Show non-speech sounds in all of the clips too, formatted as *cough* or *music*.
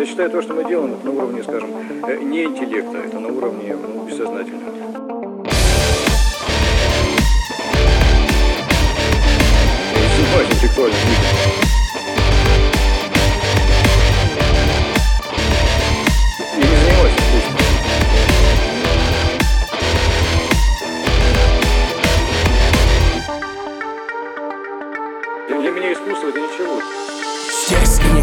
Я считаю, то, что мы делаем, это на уровне, скажем, э, не интеллекта, это на уровне ну, бессознательного. Симпатия интеллектуальных лидеров. И не занимаюсь для меня искусство это ничего.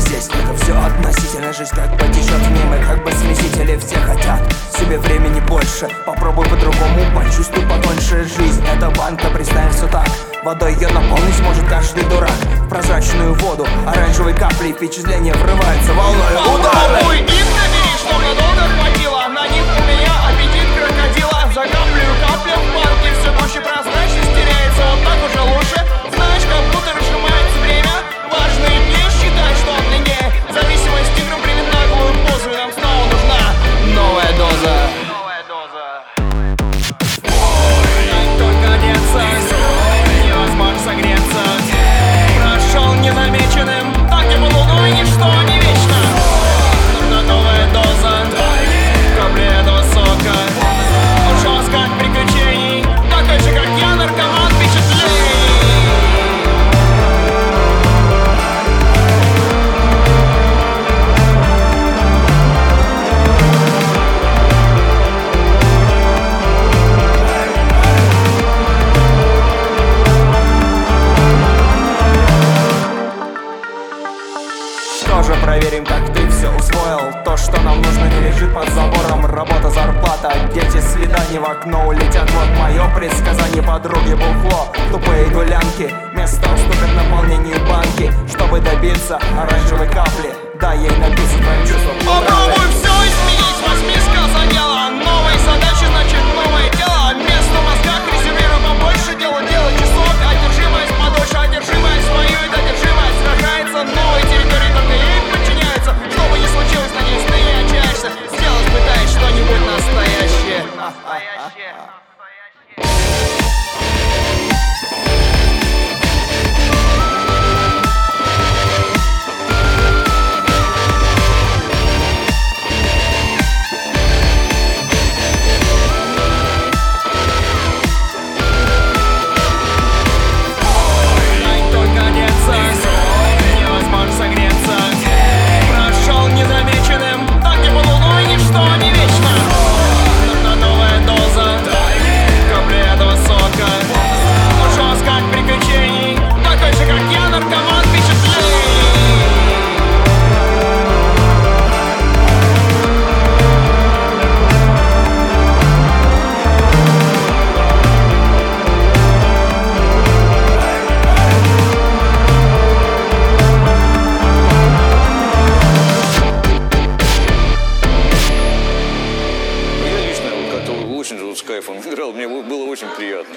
Здесь это все относительно Жизнь как потечет мимо, как бы смесители Все хотят себе времени больше Попробуй по-другому, почувствуй потоньше Жизнь. Это банка, представим все так. Водой ее наполнить может каждый дурак. В прозрачную воду, оранжевые капли Впечатления врываются волной удары То, что нам нужно, не лежит под забором Работа, зарплата, дети, свидания в окно улетят. Вот мое предсказание подруги бухло. Тупые гулянки, место уступят наполнению банки. Чтобы добиться оранжевой капли yeah. С кайфом *laughs* играл, мне было очень приятно.